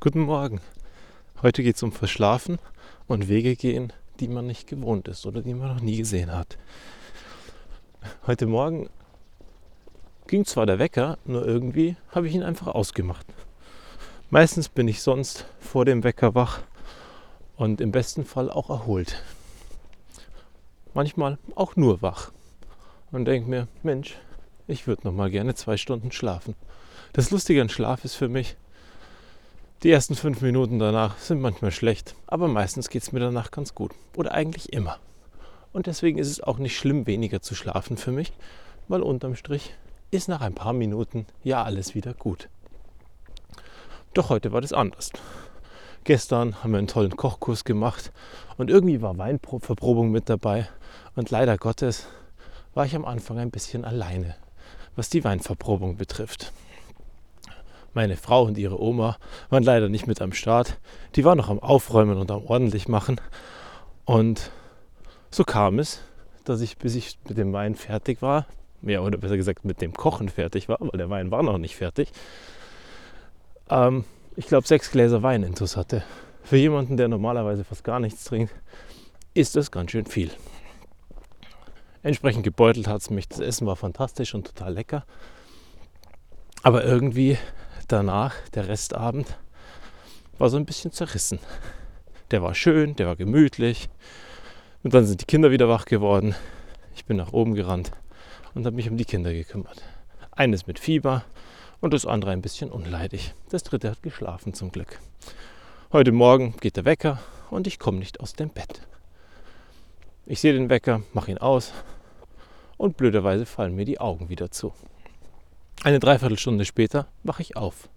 Guten Morgen. Heute geht es um Verschlafen und Wege gehen, die man nicht gewohnt ist oder die man noch nie gesehen hat. Heute Morgen ging zwar der Wecker, nur irgendwie habe ich ihn einfach ausgemacht. Meistens bin ich sonst vor dem Wecker wach und im besten Fall auch erholt. Manchmal auch nur wach und denke mir, Mensch, ich würde noch mal gerne zwei Stunden schlafen. Das Lustige an Schlaf ist für mich, die ersten fünf Minuten danach sind manchmal schlecht, aber meistens geht es mir danach ganz gut. Oder eigentlich immer. Und deswegen ist es auch nicht schlimm, weniger zu schlafen für mich, weil unterm Strich ist nach ein paar Minuten ja alles wieder gut. Doch heute war das anders. Gestern haben wir einen tollen Kochkurs gemacht und irgendwie war Weinverprobung mit dabei. Und leider Gottes war ich am Anfang ein bisschen alleine, was die Weinverprobung betrifft. Meine Frau und ihre Oma waren leider nicht mit am Start. Die waren noch am Aufräumen und am ordentlich machen. Und so kam es, dass ich, bis ich mit dem Wein fertig war, ja, oder besser gesagt mit dem Kochen fertig war, weil der Wein war noch nicht fertig, ähm, ich glaube, sechs Gläser Wein intus hatte. Für jemanden, der normalerweise fast gar nichts trinkt, ist das ganz schön viel. Entsprechend gebeutelt hat es mich. Das Essen war fantastisch und total lecker. Aber irgendwie danach, der Restabend, war so ein bisschen zerrissen. Der war schön, der war gemütlich. Und dann sind die Kinder wieder wach geworden. Ich bin nach oben gerannt und habe mich um die Kinder gekümmert. Eines mit Fieber und das andere ein bisschen unleidig. Das dritte hat geschlafen zum Glück. Heute Morgen geht der Wecker und ich komme nicht aus dem Bett. Ich sehe den Wecker, mache ihn aus und blöderweise fallen mir die Augen wieder zu. Eine Dreiviertelstunde später wache ich auf,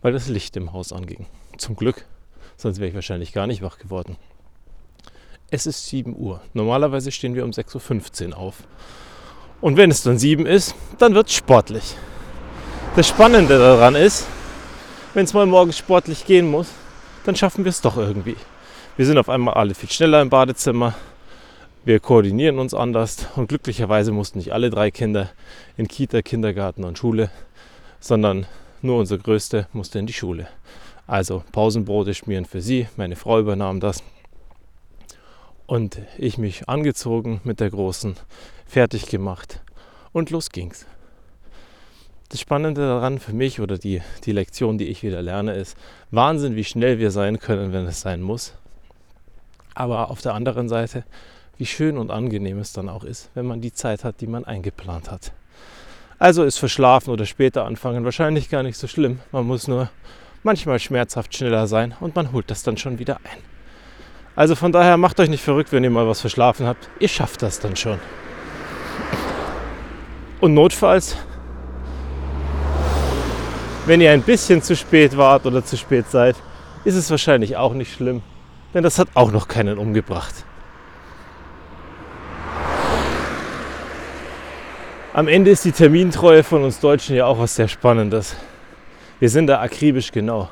weil das Licht im Haus anging. Zum Glück, sonst wäre ich wahrscheinlich gar nicht wach geworden. Es ist 7 Uhr. Normalerweise stehen wir um 6.15 Uhr auf. Und wenn es dann 7 ist, dann wird es sportlich. Das Spannende daran ist, wenn es mal morgens sportlich gehen muss, dann schaffen wir es doch irgendwie. Wir sind auf einmal alle viel schneller im Badezimmer, wir koordinieren uns anders und glücklicherweise mussten nicht alle drei Kinder in Kita, Kindergarten und Schule, sondern nur unsere Größte musste in die Schule. Also Pausenbrote schmieren für sie, meine Frau übernahm das und ich mich angezogen mit der Großen, fertig gemacht und los ging's. Das Spannende daran für mich oder die, die Lektion, die ich wieder lerne, ist Wahnsinn, wie schnell wir sein können, wenn es sein muss. Aber auf der anderen Seite wie schön und angenehm es dann auch ist, wenn man die Zeit hat, die man eingeplant hat. Also ist verschlafen oder später anfangen wahrscheinlich gar nicht so schlimm. Man muss nur manchmal schmerzhaft schneller sein und man holt das dann schon wieder ein. Also von daher macht euch nicht verrückt, wenn ihr mal was verschlafen habt. Ihr schafft das dann schon. Und notfalls, wenn ihr ein bisschen zu spät wart oder zu spät seid, ist es wahrscheinlich auch nicht schlimm, denn das hat auch noch keinen umgebracht. Am Ende ist die Termintreue von uns Deutschen ja auch was sehr Spannendes. Wir sind da akribisch genau.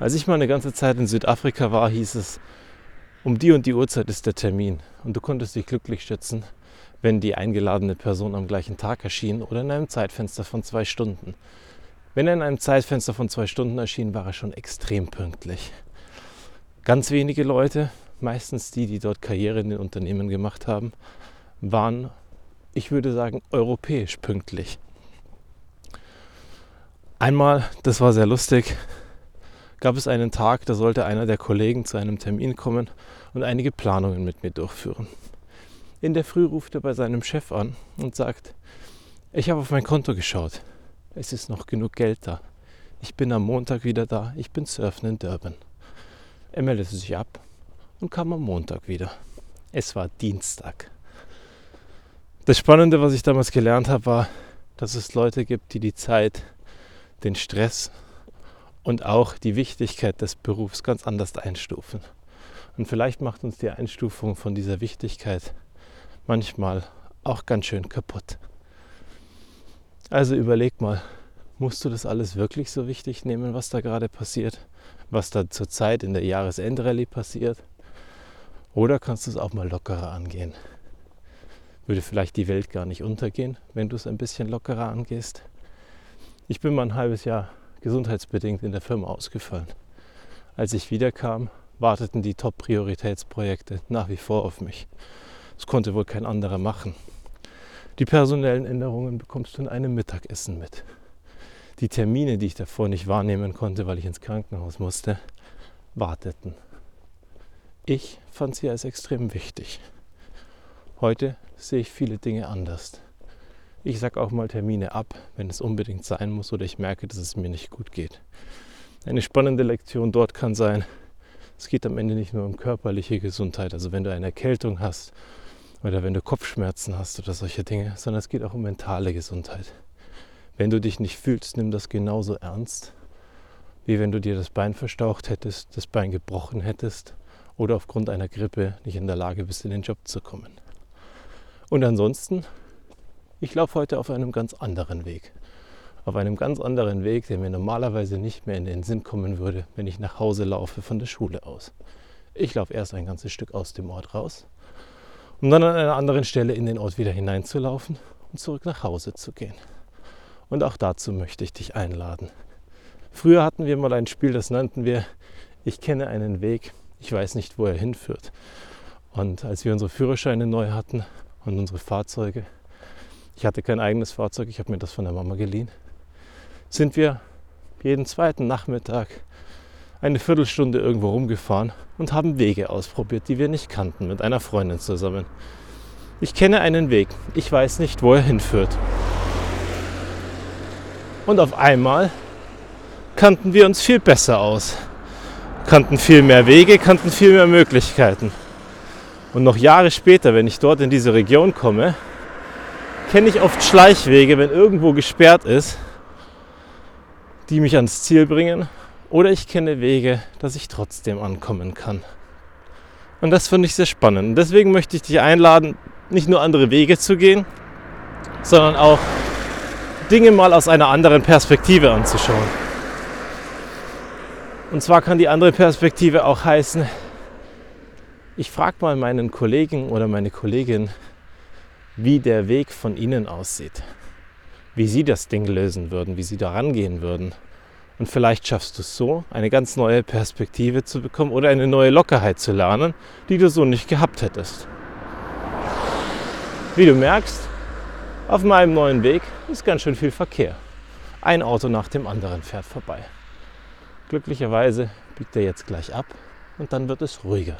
Als ich mal eine ganze Zeit in Südafrika war, hieß es, um die und die Uhrzeit ist der Termin. Und du konntest dich glücklich schätzen, wenn die eingeladene Person am gleichen Tag erschien oder in einem Zeitfenster von zwei Stunden. Wenn er in einem Zeitfenster von zwei Stunden erschien, war er schon extrem pünktlich. Ganz wenige Leute, meistens die, die dort Karriere in den Unternehmen gemacht haben, waren ich würde sagen, europäisch pünktlich. Einmal, das war sehr lustig, gab es einen Tag, da sollte einer der Kollegen zu einem Termin kommen und einige Planungen mit mir durchführen. In der Früh ruft er bei seinem Chef an und sagt, ich habe auf mein Konto geschaut. Es ist noch genug Geld da. Ich bin am Montag wieder da. Ich bin surfen in Durban. Er meldete sich ab und kam am Montag wieder. Es war Dienstag. Das Spannende, was ich damals gelernt habe, war, dass es Leute gibt, die die Zeit, den Stress und auch die Wichtigkeit des Berufs ganz anders einstufen. Und vielleicht macht uns die Einstufung von dieser Wichtigkeit manchmal auch ganz schön kaputt. Also überleg mal, musst du das alles wirklich so wichtig nehmen, was da gerade passiert? Was da zurzeit in der Jahresendrallye passiert? Oder kannst du es auch mal lockerer angehen? Würde vielleicht die Welt gar nicht untergehen, wenn du es ein bisschen lockerer angehst. Ich bin mal ein halbes Jahr gesundheitsbedingt in der Firma ausgefallen. Als ich wiederkam, warteten die Top-Prioritätsprojekte nach wie vor auf mich. Das konnte wohl kein anderer machen. Die personellen Änderungen bekommst du in einem Mittagessen mit. Die Termine, die ich davor nicht wahrnehmen konnte, weil ich ins Krankenhaus musste, warteten. Ich fand sie als extrem wichtig. Heute sehe ich viele Dinge anders. Ich sage auch mal Termine ab, wenn es unbedingt sein muss oder ich merke, dass es mir nicht gut geht. Eine spannende Lektion dort kann sein, es geht am Ende nicht nur um körperliche Gesundheit, also wenn du eine Erkältung hast oder wenn du Kopfschmerzen hast oder solche Dinge, sondern es geht auch um mentale Gesundheit. Wenn du dich nicht fühlst, nimm das genauso ernst, wie wenn du dir das Bein verstaucht hättest, das Bein gebrochen hättest oder aufgrund einer Grippe nicht in der Lage bist, in den Job zu kommen. Und ansonsten, ich laufe heute auf einem ganz anderen Weg. Auf einem ganz anderen Weg, der mir normalerweise nicht mehr in den Sinn kommen würde, wenn ich nach Hause laufe von der Schule aus. Ich laufe erst ein ganzes Stück aus dem Ort raus, um dann an einer anderen Stelle in den Ort wieder hineinzulaufen und zurück nach Hause zu gehen. Und auch dazu möchte ich dich einladen. Früher hatten wir mal ein Spiel, das nannten wir Ich kenne einen Weg, ich weiß nicht, wo er hinführt. Und als wir unsere Führerscheine neu hatten und unsere Fahrzeuge, ich hatte kein eigenes Fahrzeug, ich habe mir das von der Mama geliehen, sind wir jeden zweiten Nachmittag eine Viertelstunde irgendwo rumgefahren und haben Wege ausprobiert, die wir nicht kannten, mit einer Freundin zusammen. Ich kenne einen Weg, ich weiß nicht, wo er hinführt. Und auf einmal kannten wir uns viel besser aus, kannten viel mehr Wege, kannten viel mehr Möglichkeiten. Und noch Jahre später, wenn ich dort in diese Region komme, kenne ich oft Schleichwege, wenn irgendwo gesperrt ist, die mich ans Ziel bringen. Oder ich kenne Wege, dass ich trotzdem ankommen kann. Und das finde ich sehr spannend. Und deswegen möchte ich dich einladen, nicht nur andere Wege zu gehen, sondern auch Dinge mal aus einer anderen Perspektive anzuschauen. Und zwar kann die andere Perspektive auch heißen, ich frage mal meinen Kollegen oder meine Kollegin, wie der Weg von ihnen aussieht, wie sie das Ding lösen würden, wie sie da rangehen würden. Und vielleicht schaffst du es so, eine ganz neue Perspektive zu bekommen oder eine neue Lockerheit zu lernen, die du so nicht gehabt hättest. Wie du merkst, auf meinem neuen Weg ist ganz schön viel Verkehr. Ein Auto nach dem anderen fährt vorbei. Glücklicherweise biegt er jetzt gleich ab und dann wird es ruhiger.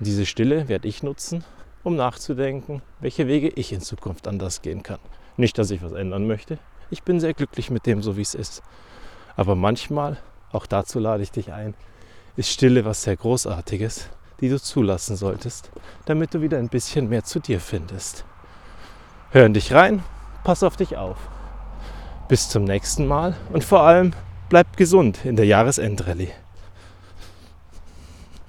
Diese Stille werde ich nutzen, um nachzudenken, welche Wege ich in Zukunft anders gehen kann. Nicht, dass ich was ändern möchte. Ich bin sehr glücklich mit dem, so wie es ist. Aber manchmal, auch dazu lade ich dich ein, ist Stille was sehr Großartiges, die du zulassen solltest, damit du wieder ein bisschen mehr zu dir findest. Hör in dich rein, pass auf dich auf. Bis zum nächsten Mal und vor allem bleib gesund in der Jahresendrallye.